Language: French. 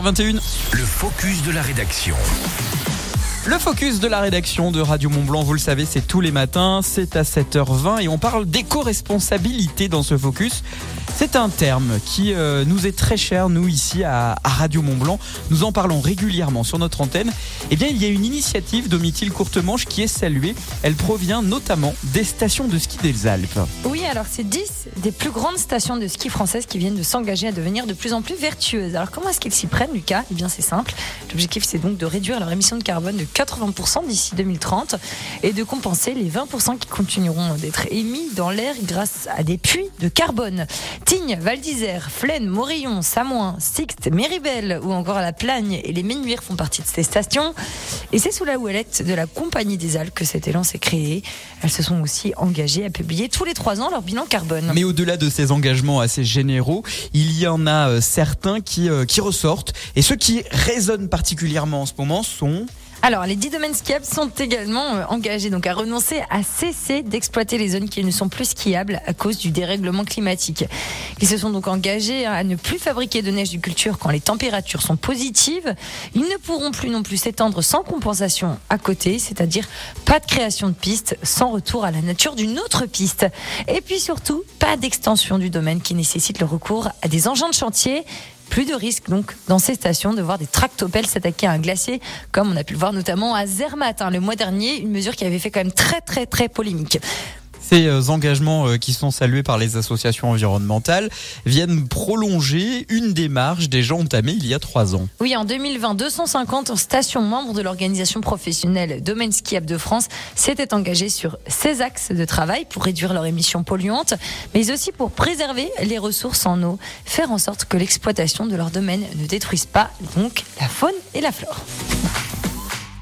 21. Le focus de la rédaction. Le focus de la rédaction de Radio Mont Blanc, vous le savez, c'est tous les matins, c'est à 7h20 et on parle d'éco-responsabilité dans ce focus. C'est un terme qui euh, nous est très cher, nous ici à, Radio Mont Blanc. Nous en parlons régulièrement sur notre antenne. Eh bien, il y a une initiative Domitil Courtemanche qui est saluée. Elle provient notamment des stations de ski des Alpes. Oui, alors c'est 10 des plus grandes stations de ski françaises qui viennent de s'engager à devenir de plus en plus vertueuses. Alors comment est-ce qu'elles s'y prennent, Lucas? Eh bien, c'est simple. L'objectif, c'est donc de réduire leur émission de carbone 80% d'ici 2030 et de compenser les 20% qui continueront d'être émis dans l'air grâce à des puits de carbone. Tignes, Val d'Isère, Flaine, Morillon, Samoin, Sixte, Méribel ou encore la Plagne et les Ménuires font partie de ces stations. Et c'est sous la houlette de la Compagnie des Alpes que cet élan s'est créé. Elles se sont aussi engagées à publier tous les trois ans leur bilan carbone. Mais au-delà de ces engagements assez généraux, il y en a euh, certains euh, qui ressortent. Et ceux qui résonnent particulièrement en ce moment sont... Alors, les 10 domaines skiables sont également euh, engagés donc à renoncer à cesser d'exploiter les zones qui ne sont plus skiables à cause du dérèglement climatique. Ils se sont donc engagés à ne plus fabriquer de neige du culture quand les températures sont positives. Ils ne pourront plus non plus s'étendre sans compensation à côté, c'est-à-dire pas de création de pistes sans retour à la nature d'une autre piste. Et puis surtout, pas d'extension du domaine qui nécessite le recours à des engins de chantier. Plus de risque donc dans ces stations de voir des tractopelles s'attaquer à un glacier, comme on a pu le voir notamment à Zermatt hein, le mois dernier, une mesure qui avait fait quand même très très très polémique. Ces euh, engagements euh, qui sont salués par les associations environnementales viennent prolonger une démarche déjà entamée il y a trois ans. Oui, en 2020, 250 stations membres de l'organisation professionnelle Domaine Skiable de France s'étaient engagées sur ces axes de travail pour réduire leurs émissions polluantes, mais aussi pour préserver les ressources en eau, faire en sorte que l'exploitation de leur domaine ne détruise pas donc la faune et la flore.